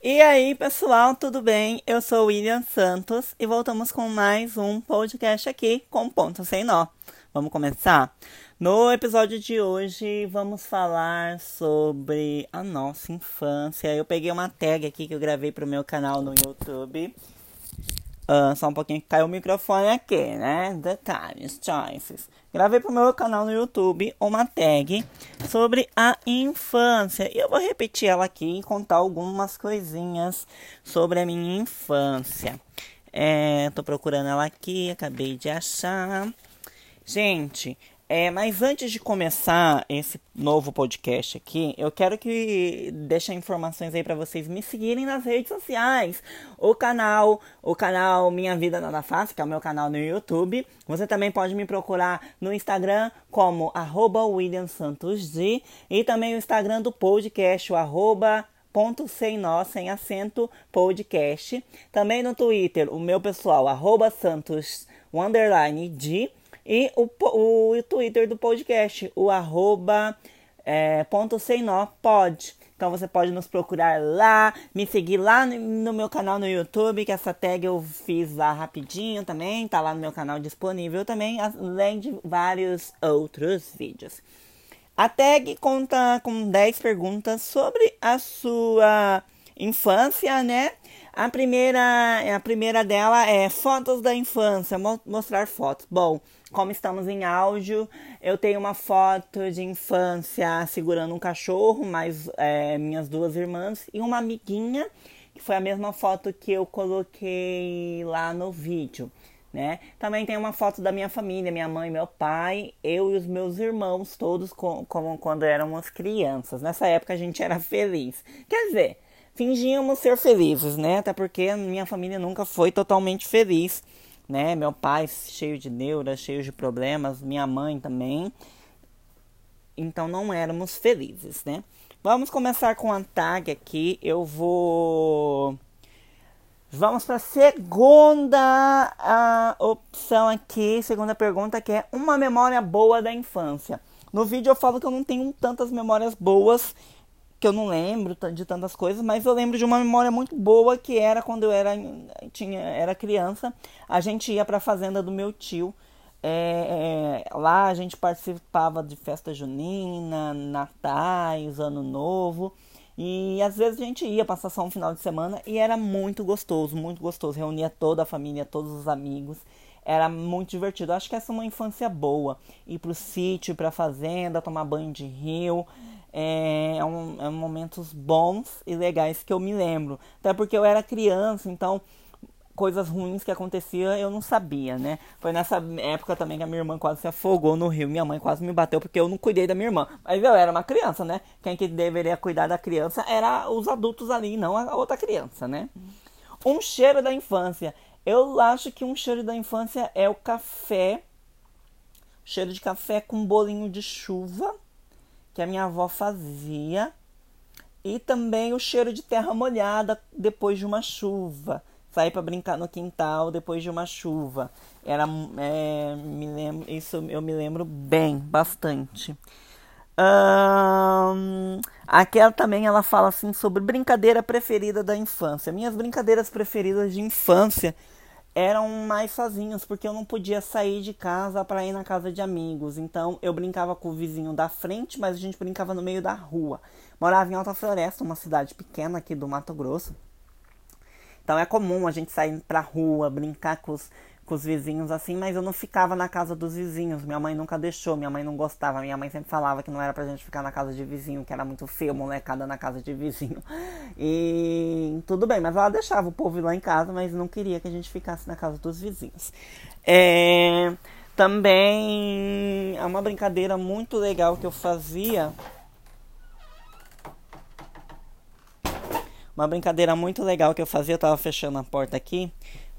E aí, pessoal, tudo bem? Eu sou William Santos e voltamos com mais um podcast aqui com ponto sem nó. Vamos começar? No episódio de hoje, vamos falar sobre a nossa infância. Eu peguei uma tag aqui que eu gravei para o meu canal no YouTube Uh, só um pouquinho que caiu o microfone aqui, né? Detalhes, choices. Gravei pro meu canal no YouTube uma tag sobre a infância. E eu vou repetir ela aqui e contar algumas coisinhas sobre a minha infância. É, tô procurando ela aqui, acabei de achar. Gente, é, mas antes de começar esse novo podcast aqui, eu quero que deixe informações aí para vocês me seguirem nas redes sociais. O canal, o canal Minha Vida Nada Fácil, que é o meu canal no YouTube. Você também pode me procurar no Instagram como arroba e também o Instagram do podcast, o arroba ponto sem nó, sem acento, podcast. Também no Twitter, o meu pessoal, arroba Santos, underline de e o, o Twitter do podcast, o arroba é, ponto sem nó pode. Então você pode nos procurar lá, me seguir lá no meu canal no YouTube, que essa tag eu fiz lá rapidinho também, tá lá no meu canal disponível também, além de vários outros vídeos. A tag conta com 10 perguntas sobre a sua infância, né? A primeira, a primeira dela é fotos da infância, mostrar fotos. Bom, como estamos em áudio, eu tenho uma foto de infância segurando um cachorro, mais é, minhas duas irmãs e uma amiguinha, que foi a mesma foto que eu coloquei lá no vídeo. Né? Também tem uma foto da minha família, minha mãe, meu pai, eu e os meus irmãos, todos com, como quando éramos crianças. Nessa época a gente era feliz. Quer dizer, fingíamos ser felizes, né? Até porque minha família nunca foi totalmente feliz né? Meu pai cheio de neuras, cheio de problemas, minha mãe também. Então não éramos felizes, né? Vamos começar com a tag aqui. Eu vou Vamos para a segunda a opção aqui, segunda pergunta, que é uma memória boa da infância. No vídeo eu falo que eu não tenho tantas memórias boas que eu não lembro de tantas coisas, mas eu lembro de uma memória muito boa que era quando eu era, tinha, era criança. A gente ia para a fazenda do meu tio. É, é, lá a gente participava de festa junina, natais, ano novo. E às vezes a gente ia passar só um final de semana e era muito gostoso, muito gostoso. Reunia toda a família, todos os amigos. Era muito divertido. Acho que essa é uma infância boa. Ir pro sítio, pra fazenda, tomar banho de rio é, é, um, é momentos bons e legais que eu me lembro. Até porque eu era criança, então coisas ruins que acontecia eu não sabia, né? Foi nessa época também que a minha irmã quase se afogou no rio. Minha mãe quase me bateu porque eu não cuidei da minha irmã. Mas eu era uma criança, né? Quem que deveria cuidar da criança era os adultos ali, não a outra criança, né? Um cheiro da infância. Eu acho que um cheiro da infância é o café. Cheiro de café com bolinho de chuva que a minha avó fazia e também o cheiro de terra molhada depois de uma chuva. Sair para brincar no quintal depois de uma chuva. Era, é, me lembro, isso eu me lembro bem, bastante. Um, aquela também ela fala assim sobre brincadeira preferida da infância. Minhas brincadeiras preferidas de infância eram mais sozinhos, porque eu não podia sair de casa para ir na casa de amigos. Então eu brincava com o vizinho da frente, mas a gente brincava no meio da rua. Morava em Alta Floresta, uma cidade pequena aqui do Mato Grosso. Então é comum a gente sair pra rua, brincar com os, com os vizinhos assim, mas eu não ficava na casa dos vizinhos. Minha mãe nunca deixou, minha mãe não gostava. Minha mãe sempre falava que não era pra gente ficar na casa de vizinho, que era muito feio, molecada na casa de vizinho. E tudo bem, mas ela deixava o povo ir lá em casa, mas não queria que a gente ficasse na casa dos vizinhos. É, também é uma brincadeira muito legal que eu fazia. Uma brincadeira muito legal que eu fazia, eu tava fechando a porta aqui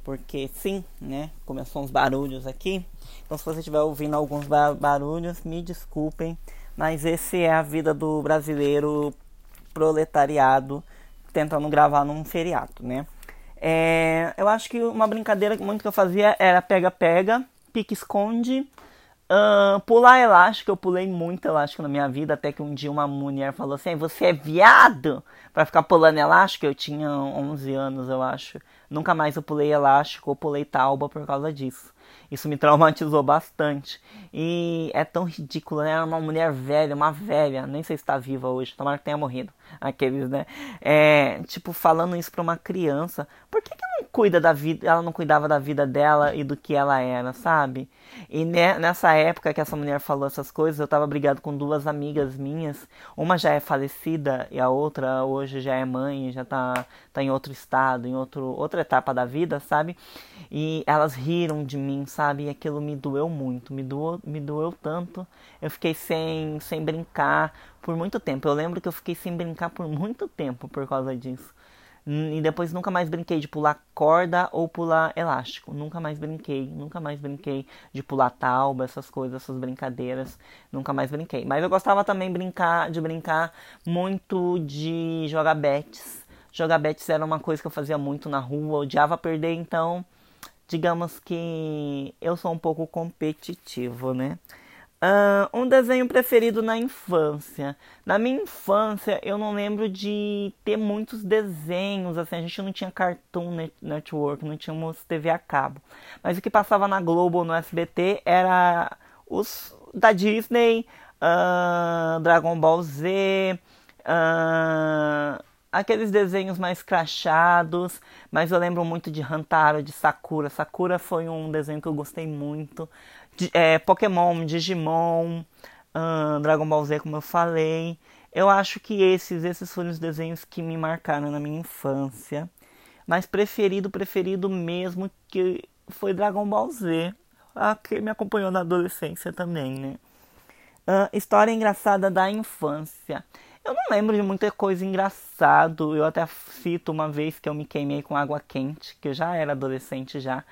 porque sim, né? Começou uns barulhos aqui. Então, se você estiver ouvindo alguns barulhos, me desculpem, mas esse é a vida do brasileiro proletariado tentando gravar num feriado, né? É, eu acho que uma brincadeira muito que eu fazia era pega-pega, pique-esconde, Uh, pular elástico, eu pulei muito elástico na minha vida, até que um dia uma mulher falou assim: Você é viado para ficar pulando elástico? Eu tinha 11 anos, eu acho. Nunca mais eu pulei elástico ou pulei tauba por causa disso. Isso me traumatizou bastante. E é tão ridículo, né? Uma mulher velha, uma velha, nem sei se está viva hoje, tomara que tenha morrido. Aqueles, né? É, tipo, falando isso pra uma criança. Por que, que não cuida da vida, ela não cuidava da vida dela e do que ela era, sabe? E nessa época que essa mulher falou essas coisas, eu tava brigado com duas amigas minhas. Uma já é falecida e a outra hoje já é mãe, já tá, tá em outro estado, em outro, outra etapa da vida, sabe? E elas riram de mim, sabe? E aquilo me doeu muito, me doeu, me doeu tanto. Eu fiquei sem, sem brincar por muito tempo. Eu lembro que eu fiquei sem brincar por muito tempo por causa disso. E depois nunca mais brinquei de pular corda ou pular elástico. Nunca mais brinquei, nunca mais brinquei de pular tauba, essas coisas, essas brincadeiras. Nunca mais brinquei. Mas eu gostava também brincar, de brincar muito de jogar bets. Jogar bets era uma coisa que eu fazia muito na rua, odiava perder, então digamos que eu sou um pouco competitivo, né? Uh, um desenho preferido na infância. Na minha infância, eu não lembro de ter muitos desenhos. Assim, a gente não tinha Cartoon Network, não tínhamos TV a cabo. Mas o que passava na Globo no SBT era os da Disney, uh, Dragon Ball Z, uh, aqueles desenhos mais crachados, mas eu lembro muito de Hantaro, de Sakura. Sakura foi um desenho que eu gostei muito. De, é, Pokémon, Digimon, uh, Dragon Ball Z, como eu falei. Eu acho que esses, esses foram os desenhos que me marcaram na minha infância. Mas preferido, preferido mesmo que foi Dragon Ball Z. A que me acompanhou na adolescência também, né? Uh, história engraçada da infância. Eu não lembro de muita coisa engraçada. Eu até cito uma vez que eu me queimei com água quente, que eu já era adolescente já,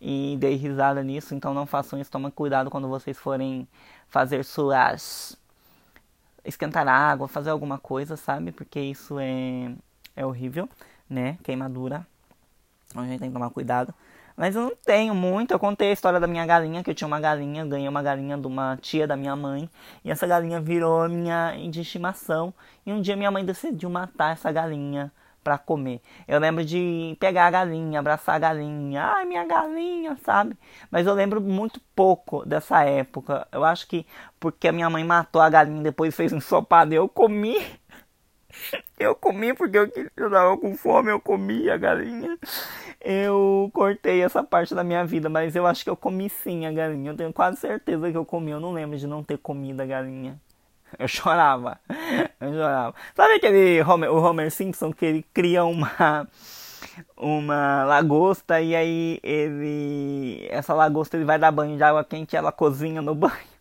e dei risada nisso. Então não façam isso, tomem cuidado quando vocês forem fazer suas. esquentar água, fazer alguma coisa, sabe? Porque isso é, é horrível, né? Queimadura. Então a gente tem que tomar cuidado. Mas eu não tenho muito. Eu contei a história da minha galinha, que eu tinha uma galinha, ganhei uma galinha de uma tia da minha mãe. E essa galinha virou minha de estimação. E um dia minha mãe decidiu matar essa galinha para comer. Eu lembro de pegar a galinha, abraçar a galinha, ai minha galinha, sabe? Mas eu lembro muito pouco dessa época. Eu acho que porque a minha mãe matou a galinha e depois fez um ensopado, eu comi. Eu comi porque eu, eu tava com fome, eu comi a galinha eu cortei essa parte da minha vida, mas eu acho que eu comi sim a galinha. Eu tenho quase certeza que eu comi. Eu não lembro de não ter comido a galinha. Eu chorava. Eu chorava. Sabe aquele Homer, o Homer Simpson que ele cria uma uma lagosta e aí ele essa lagosta ele vai dar banho de água quente ela cozinha no banho.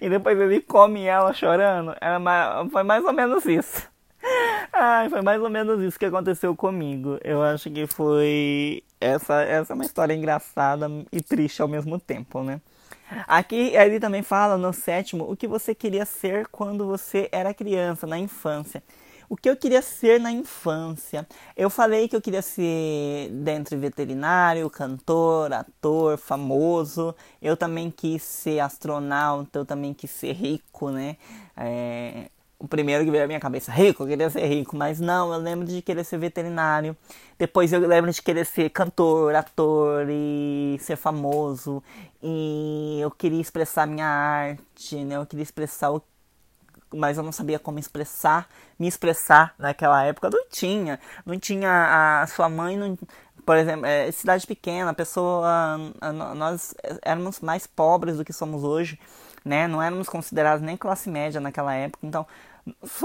E depois ele come ela chorando. Era, foi mais ou menos isso. Ai, foi mais ou menos isso que aconteceu comigo. Eu acho que foi. Essa, essa é uma história engraçada e triste ao mesmo tempo, né? Aqui ele também fala no sétimo o que você queria ser quando você era criança, na infância. O que eu queria ser na infância? Eu falei que eu queria ser dentro veterinário, cantor, ator, famoso. Eu também quis ser astronauta, eu também quis ser rico, né? É, o primeiro que veio à minha cabeça, rico, eu queria ser rico, mas não, eu lembro de querer ser veterinário. Depois eu lembro de querer ser cantor, ator e ser famoso. E eu queria expressar minha arte, né? Eu queria expressar o mas eu não sabia como expressar, me expressar naquela época. Não tinha, não tinha a sua mãe, não, por exemplo, é, cidade pequena, a pessoa, a, nós éramos mais pobres do que somos hoje, né? Não éramos considerados nem classe média naquela época, então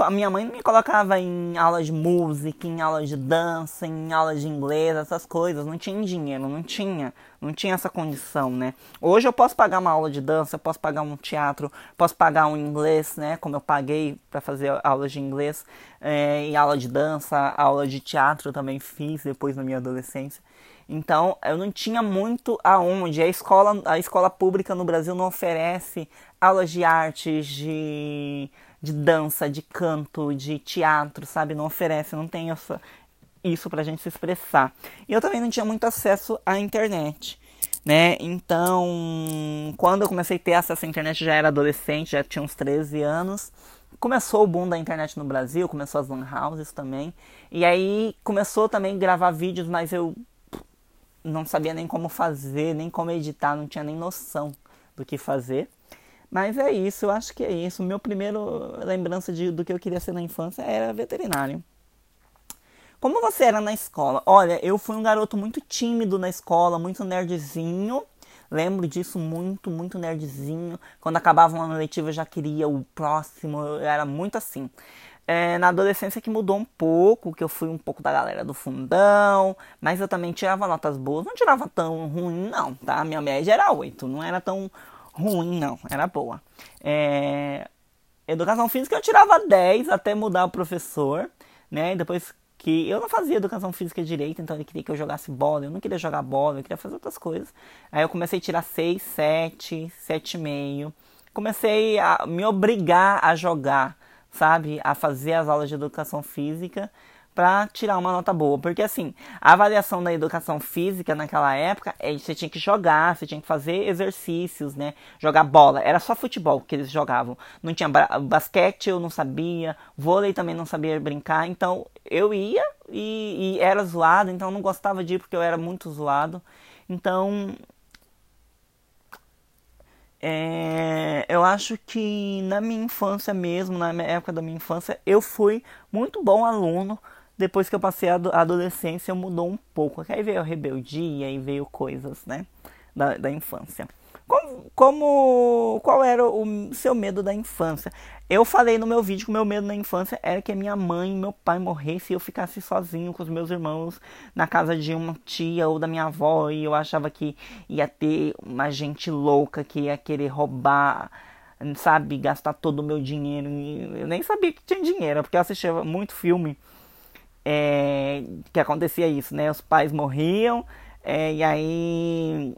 a minha mãe me colocava em aulas de música, em aulas de dança, em aulas de inglês, essas coisas. Não tinha dinheiro, não tinha, não tinha essa condição, né? Hoje eu posso pagar uma aula de dança, posso pagar um teatro, posso pagar um inglês, né? Como eu paguei para fazer aulas de inglês é, e aula de dança, aula de teatro também fiz depois na minha adolescência. Então eu não tinha muito aonde. A escola, a escola pública no Brasil não oferece aulas de artes, de de dança, de canto, de teatro, sabe? Não oferece, não tem essa, isso pra gente se expressar. E eu também não tinha muito acesso à internet. né? Então, quando eu comecei a ter acesso à internet, já era adolescente, já tinha uns 13 anos. Começou o boom da internet no Brasil, começou as lan houses também. E aí começou também a gravar vídeos, mas eu não sabia nem como fazer, nem como editar, não tinha nem noção do que fazer. Mas é isso, eu acho que é isso. Meu primeiro lembrança de, do que eu queria ser na infância era veterinário. Como você era na escola? Olha, eu fui um garoto muito tímido na escola, muito nerdzinho. Lembro disso muito, muito nerdzinho. Quando acabava uma letiva eu já queria o próximo, eu era muito assim. É, na adolescência que mudou um pouco, que eu fui um pouco da galera do fundão, mas eu também tirava notas boas, não tirava tão ruim não, tá? Minha média era 8, não era tão ruim não, era boa. É, educação física eu tirava 10 até mudar o professor, né? E depois que eu não fazia educação física direito, então ele queria que eu jogasse bola, eu não queria jogar bola, eu queria fazer outras coisas. Aí eu comecei a tirar 6, 7, 7,5. Comecei a me obrigar a jogar, sabe? A fazer as aulas de educação física para tirar uma nota boa. Porque assim, a avaliação da educação física naquela época, é, você tinha que jogar, você tinha que fazer exercícios, né? Jogar bola. Era só futebol que eles jogavam. Não tinha basquete, eu não sabia, vôlei também não sabia brincar. Então eu ia e, e era zoado, então eu não gostava de ir porque eu era muito zoado. Então é, eu acho que na minha infância mesmo, na época da minha infância, eu fui muito bom aluno, depois que eu passei a adolescência mudou um pouco. Aí veio a rebeldia e veio coisas, né? Da, da infância. Como, como, qual era o seu medo da infância? Eu falei no meu vídeo que o meu medo na infância era que minha mãe e meu pai morressem e eu ficasse sozinho com os meus irmãos na casa de uma tia ou da minha avó e eu achava que ia ter uma gente louca que ia querer roubar, sabe, gastar todo o meu dinheiro. Eu nem sabia que tinha dinheiro, porque eu assistia muito filme é, que acontecia isso, né? Os pais morriam é, e aí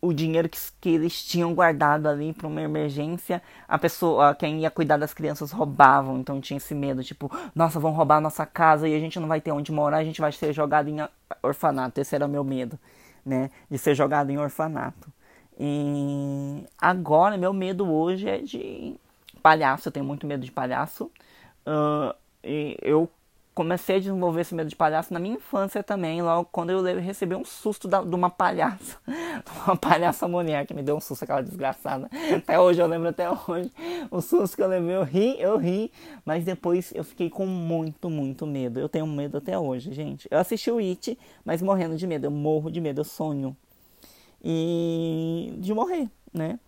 o dinheiro que, que eles tinham guardado ali para uma emergência, a pessoa, quem ia cuidar das crianças roubavam, então tinha esse medo, tipo, nossa, vão roubar a nossa casa e a gente não vai ter onde morar, a gente vai ser jogado em orfanato. Esse era o meu medo, né? De ser jogado em orfanato. E agora, meu medo hoje é de palhaço, eu tenho muito medo de palhaço. Uh, eu comecei a desenvolver esse medo de palhaço na minha infância também, logo quando eu recebi um susto da, de uma palhaça, uma palhaça mulher que me deu um susto, aquela desgraçada. Até hoje eu lembro, até hoje, o susto que eu levei, eu ri, eu ri, mas depois eu fiquei com muito, muito medo. Eu tenho medo até hoje, gente. Eu assisti o It, mas morrendo de medo, eu morro de medo, eu sonho. E de morrer, né?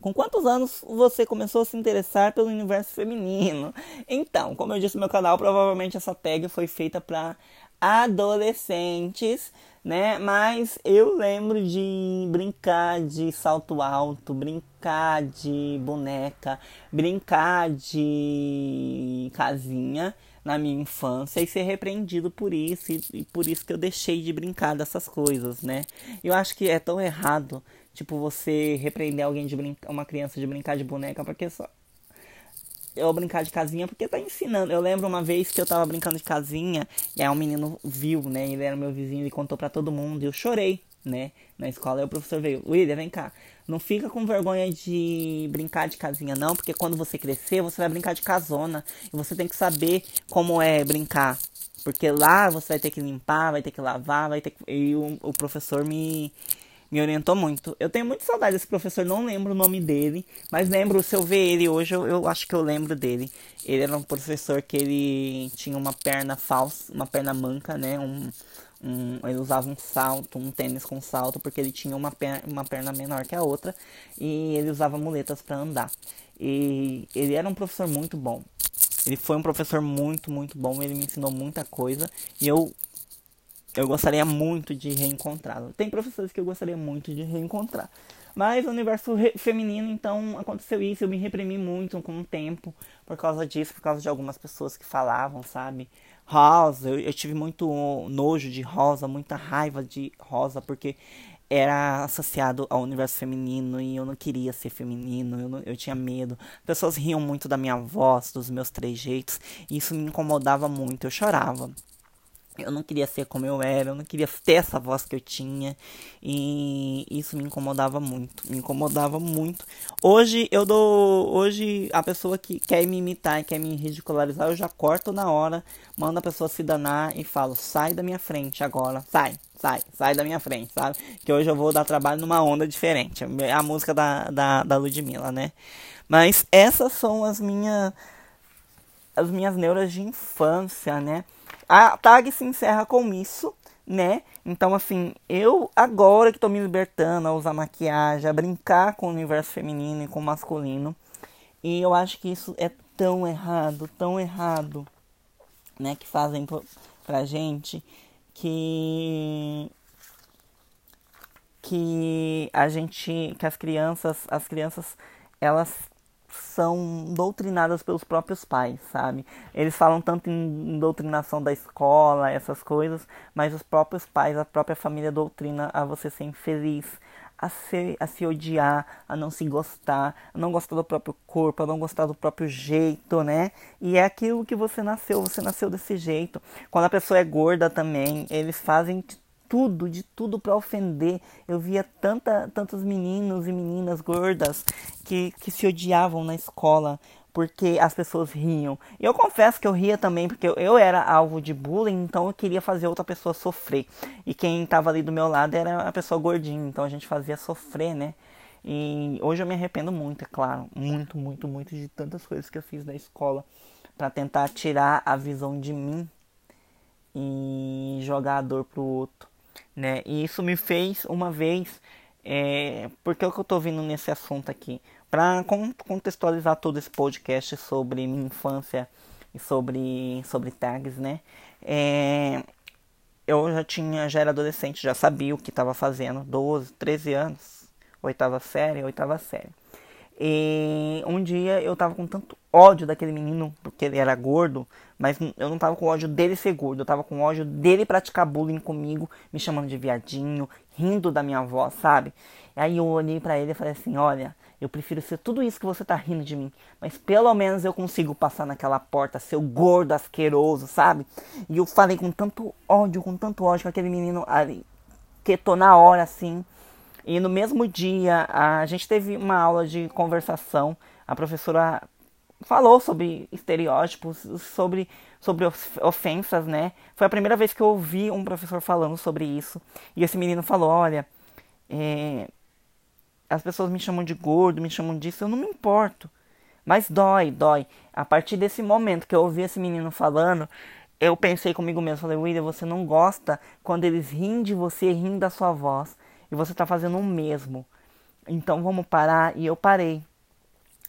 Com quantos anos você começou a se interessar pelo universo feminino? Então, como eu disse no meu canal, provavelmente essa tag foi feita para adolescentes, né? Mas eu lembro de brincar de salto alto, brincar de boneca, brincar de casinha na minha infância e ser repreendido por isso e, e por isso que eu deixei de brincar dessas coisas, né? Eu acho que é tão errado Tipo, você repreender alguém de brincar, uma criança de brincar de boneca, porque só. Eu brincar de casinha porque tá ensinando. Eu lembro uma vez que eu tava brincando de casinha e aí um menino viu, né? Ele era meu vizinho e contou para todo mundo. E eu chorei, né? Na escola. Aí o professor veio: William, vem cá. Não fica com vergonha de brincar de casinha, não, porque quando você crescer, você vai brincar de casona. E você tem que saber como é brincar. Porque lá você vai ter que limpar, vai ter que lavar, vai ter que. E o, o professor me me orientou muito. Eu tenho muita saudade desse professor, não lembro o nome dele, mas lembro, se eu ver ele hoje, eu, eu, acho que eu lembro dele. Ele era um professor que ele tinha uma perna falsa, uma perna manca, né? Um, um, ele usava um salto, um tênis com salto, porque ele tinha uma perna, uma perna menor que a outra e ele usava muletas para andar. E ele era um professor muito bom. Ele foi um professor muito, muito bom. Ele me ensinou muita coisa e eu eu gostaria muito de reencontrá-lo. Tem professores que eu gostaria muito de reencontrar. Mas no universo feminino, então, aconteceu isso. Eu me reprimi muito com o tempo por causa disso, por causa de algumas pessoas que falavam, sabe? Rosa, eu, eu tive muito nojo de rosa, muita raiva de rosa, porque era associado ao universo feminino e eu não queria ser feminino, eu, não, eu tinha medo. Pessoas riam muito da minha voz, dos meus trejeitos, e isso me incomodava muito, eu chorava eu não queria ser como eu era, eu não queria ter essa voz que eu tinha. E isso me incomodava muito, me incomodava muito. Hoje eu dou, hoje a pessoa que quer me imitar quer me ridicularizar, eu já corto na hora, mando a pessoa se danar e falo: "Sai da minha frente agora, sai". Sai, sai da minha frente, sabe? Que hoje eu vou dar trabalho numa onda diferente. A música da, da, da Ludmilla, né? Mas essas são as minhas as minhas neuras de infância, né? A tag se encerra com isso, né? Então, assim, eu agora que tô me libertando a usar maquiagem, a brincar com o universo feminino e com o masculino, e eu acho que isso é tão errado, tão errado, né? Que fazem pra gente que que a gente que as crianças as crianças elas são doutrinadas pelos próprios pais, sabe? Eles falam tanto em doutrinação da escola, essas coisas, mas os próprios pais, a própria família doutrina a você ser infeliz, a, ser, a se odiar, a não se gostar, a não gostar do próprio corpo, a não gostar do próprio jeito, né? E é aquilo que você nasceu, você nasceu desse jeito. Quando a pessoa é gorda também, eles fazem tudo, de tudo para ofender. Eu via tanta, tantos meninos e meninas gordas que, que se odiavam na escola porque as pessoas riam. E eu confesso que eu ria também porque eu, eu era alvo de bullying, então eu queria fazer outra pessoa sofrer. E quem estava ali do meu lado era a pessoa gordinha, então a gente fazia sofrer, né? E hoje eu me arrependo muito, é claro, muito, muito, muito de tantas coisas que eu fiz na escola para tentar tirar a visão de mim e jogar a dor pro outro né? E isso me fez uma vez, é, porque é o que eu tô vindo nesse assunto aqui, para contextualizar todo esse podcast sobre minha infância e sobre sobre tags, né? É, eu já tinha, já era adolescente, já sabia o que estava fazendo, 12, 13 anos, oitava série, oitava série. E um dia eu tava com tanto ódio daquele menino, porque ele era gordo, mas eu não tava com ódio dele ser gordo, eu tava com ódio dele praticar bullying comigo, me chamando de viadinho, rindo da minha voz, sabe? Aí eu olhei para ele e falei assim: Olha, eu prefiro ser tudo isso que você tá rindo de mim, mas pelo menos eu consigo passar naquela porta, seu gordo asqueroso, sabe? E eu falei com tanto ódio, com tanto ódio com aquele menino ali, que tô na hora assim. E no mesmo dia, a gente teve uma aula de conversação. A professora falou sobre estereótipos, sobre, sobre ofensas, né? Foi a primeira vez que eu ouvi um professor falando sobre isso. E esse menino falou: Olha, é, as pessoas me chamam de gordo, me chamam disso, eu não me importo. Mas dói, dói. A partir desse momento que eu ouvi esse menino falando, eu pensei comigo mesmo, falei, William, você não gosta quando eles riem de você, riem da sua voz e você está fazendo o mesmo. Então vamos parar. E eu parei.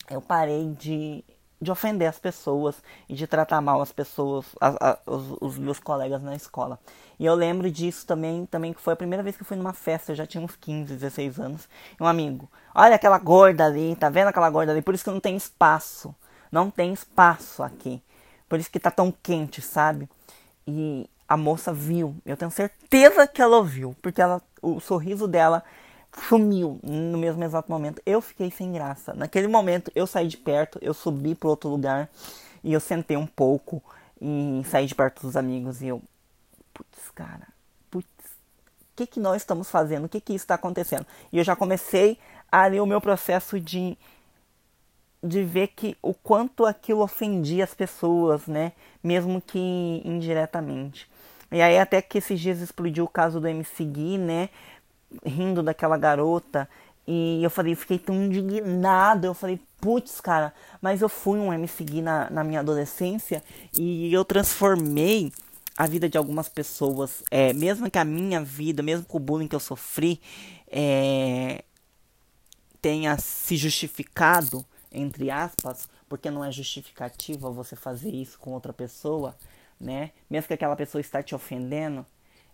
Eu parei de, de ofender as pessoas e de tratar mal as pessoas, as, as, os, os, meus colegas na escola. E eu lembro disso também, também que foi a primeira vez que eu fui numa festa, eu já tinha uns 15, 16 anos. E um amigo, olha aquela gorda ali, tá vendo aquela gorda ali? Por isso que não tem espaço. Não tem espaço aqui. Por isso que tá tão quente, sabe? E a moça viu. Eu tenho certeza que ela ouviu, porque ela, o sorriso dela sumiu no mesmo exato momento. Eu fiquei sem graça. Naquele momento eu saí de perto, eu subi para outro lugar e eu sentei um pouco e saí de perto dos amigos e eu, putz, cara, putz, o que que nós estamos fazendo? O que que está acontecendo? E eu já comecei ali o meu processo de de ver que o quanto aquilo ofendia as pessoas, né? Mesmo que indiretamente. E aí até que esses dias explodiu o caso do MC Gui, né? Rindo daquela garota. E eu falei, fiquei tão indignado. Eu falei, putz, cara, mas eu fui um MC Gui na, na minha adolescência e eu transformei a vida de algumas pessoas. É, mesmo que a minha vida, mesmo com o bullying que eu sofri, é, tenha se justificado, entre aspas, porque não é justificativa você fazer isso com outra pessoa né? Mesmo que aquela pessoa está te ofendendo,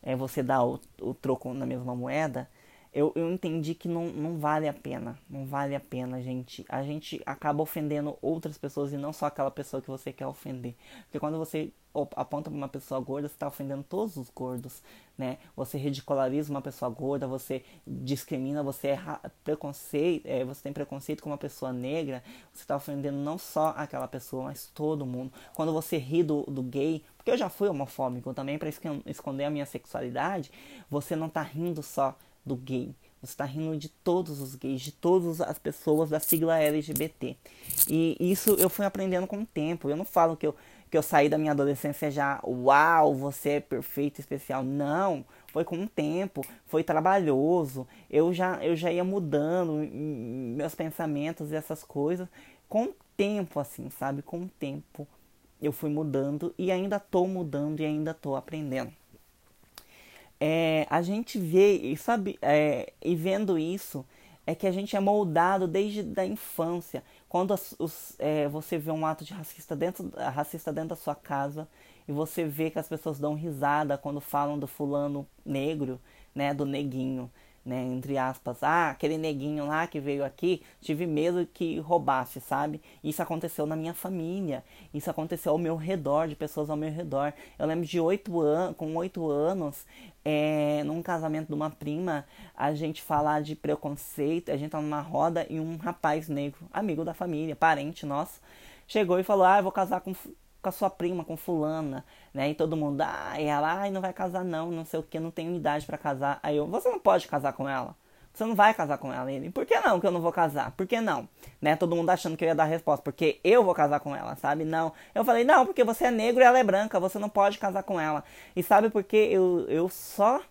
é, você dá o, o troco na mesma moeda, eu, eu entendi que não, não vale a pena. Não vale a pena, gente. A gente acaba ofendendo outras pessoas e não só aquela pessoa que você quer ofender. Porque quando você aponta para uma pessoa gorda, você está ofendendo todos os gordos, né? Você ridiculariza uma pessoa gorda, você discrimina, você é preconceito, é, você tem preconceito com uma pessoa negra, você está ofendendo não só aquela pessoa, mas todo mundo. Quando você ri do, do gay, porque eu já fui homofóbico também para esconder a minha sexualidade, você não está rindo só do gay, você está rindo de todos os gays, de todas as pessoas da sigla LGBT. E isso eu fui aprendendo com o tempo. Eu não falo que eu, que eu saí da minha adolescência já, uau, você é perfeito, especial. Não, foi com o tempo, foi trabalhoso. Eu já, eu já ia mudando meus pensamentos e essas coisas com o tempo, assim, sabe? Com o tempo eu fui mudando e ainda tô mudando e ainda tô aprendendo é, a gente vê e sabe é, e vendo isso é que a gente é moldado desde da infância quando os, os, é, você vê um ato de racista dentro racista dentro da sua casa e você vê que as pessoas dão risada quando falam do fulano negro né do neguinho né, entre aspas, ah, aquele neguinho lá que veio aqui, tive medo que roubasse, sabe? Isso aconteceu na minha família, isso aconteceu ao meu redor, de pessoas ao meu redor. Eu lembro de oito anos, com oito anos, é, num casamento de uma prima, a gente falar de preconceito, a gente tá numa roda e um rapaz negro, amigo da família, parente nosso, chegou e falou, ah, eu vou casar com com a sua prima, com fulana, né? E todo mundo, ah, e ela, ai, não vai casar não, não sei o que, não tem idade para casar. Aí eu, você não pode casar com ela. Você não vai casar com ela. ele, por que não que eu não vou casar? Por que não? Né? Todo mundo achando que eu ia dar a resposta, porque eu vou casar com ela, sabe? Não. Eu falei, não, porque você é negro e ela é branca, você não pode casar com ela. E sabe por que eu, eu só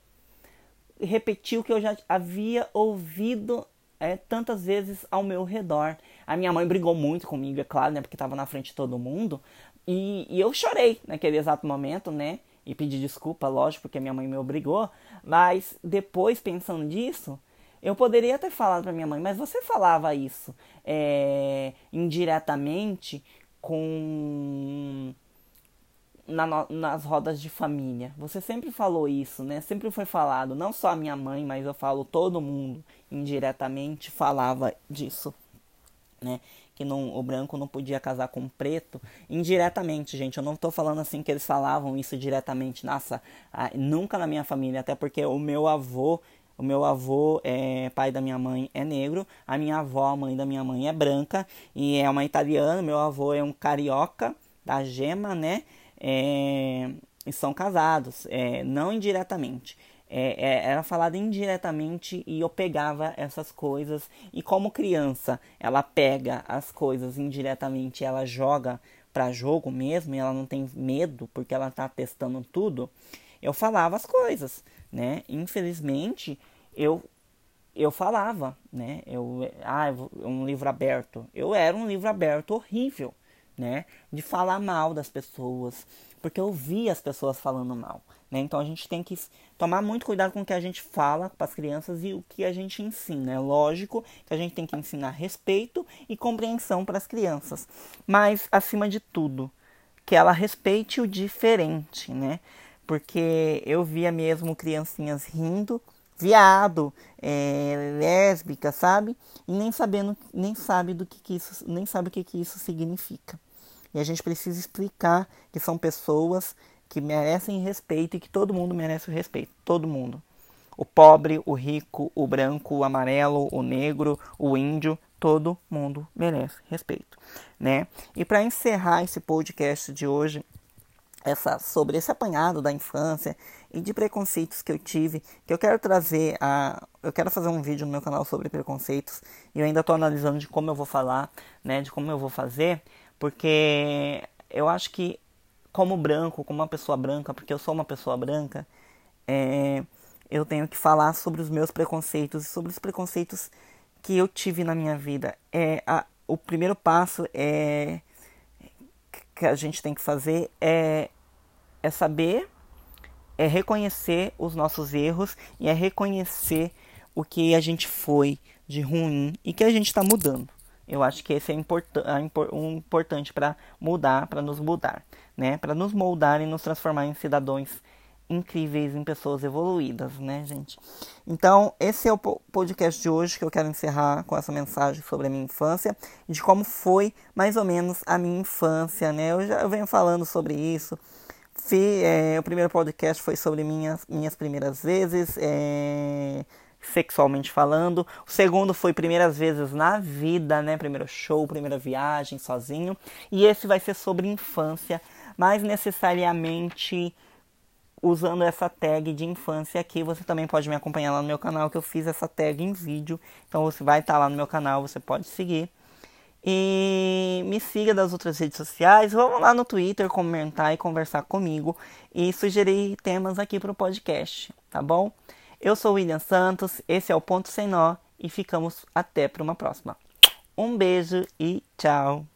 repeti o que eu já havia ouvido é, tantas vezes ao meu redor. A minha mãe brigou muito comigo, é claro, né? Porque estava na frente de todo mundo. E, e eu chorei naquele exato momento, né? E pedi desculpa, lógico, porque minha mãe me obrigou. Mas depois, pensando nisso, eu poderia ter falado para minha mãe, mas você falava isso é, indiretamente com na, nas rodas de família. Você sempre falou isso, né? Sempre foi falado, não só a minha mãe, mas eu falo todo mundo indiretamente falava disso, né? Que não, o branco não podia casar com o preto, indiretamente, gente. Eu não estou falando assim que eles falavam isso diretamente. Nossa, nunca na minha família, até porque o meu avô, o meu avô é pai da minha mãe é negro, a minha avó, a mãe da minha mãe é branca e é uma italiana. Meu avô é um carioca da gema, né? É, e são casados, é, não indiretamente é, é, era falado indiretamente e eu pegava essas coisas. E como criança, ela pega as coisas indiretamente, ela joga para jogo mesmo, e ela não tem medo porque ela tá testando tudo. Eu falava as coisas, né? Infelizmente, eu eu falava, né? Eu, ah, um livro aberto. Eu era um livro aberto horrível, né? De falar mal das pessoas, porque eu via as pessoas falando mal. Né? Então a gente tem que tomar muito cuidado com o que a gente fala para as crianças e o que a gente ensina. É lógico que a gente tem que ensinar respeito e compreensão para as crianças, mas acima de tudo, que ela respeite o diferente, né? Porque eu via mesmo criancinhas rindo, viado, é, lésbica, sabe? E nem sabendo, nem sabe do que, que isso, nem sabe o que, que isso significa. E a gente precisa explicar que são pessoas que merecem respeito e que todo mundo merece o respeito. Todo mundo. O pobre, o rico, o branco, o amarelo, o negro, o índio, todo mundo merece respeito, né? E para encerrar esse podcast de hoje, essa sobre esse apanhado da infância e de preconceitos que eu tive, que eu quero trazer a eu quero fazer um vídeo no meu canal sobre preconceitos e eu ainda estou analisando de como eu vou falar, né, de como eu vou fazer, porque eu acho que como branco, como uma pessoa branca, porque eu sou uma pessoa branca, é, eu tenho que falar sobre os meus preconceitos e sobre os preconceitos que eu tive na minha vida. É, a, o primeiro passo é que a gente tem que fazer é, é saber, é reconhecer os nossos erros e é reconhecer o que a gente foi de ruim e que a gente está mudando. Eu acho que esse é import um importante para mudar, para nos mudar né, para nos moldar e nos transformar em cidadãos incríveis, em pessoas evoluídas, né, gente? Então, esse é o podcast de hoje que eu quero encerrar com essa mensagem sobre a minha infância e de como foi mais ou menos a minha infância, né? Eu já venho falando sobre isso Fi, é, o primeiro podcast foi sobre minhas, minhas primeiras vezes, é, sexualmente falando. O segundo foi primeiras vezes na vida, né? Primeiro show, primeira viagem sozinho. E esse vai ser sobre infância, mais necessariamente usando essa tag de infância aqui. Você também pode me acompanhar lá no meu canal, que eu fiz essa tag em vídeo. Então você vai estar lá no meu canal, você pode seguir. E me siga das outras redes sociais. Vamos lá no Twitter comentar e conversar comigo. E sugerir temas aqui para o podcast, tá bom? Eu sou William Santos, esse é o Ponto Sem Nó. E ficamos até para uma próxima. Um beijo e tchau!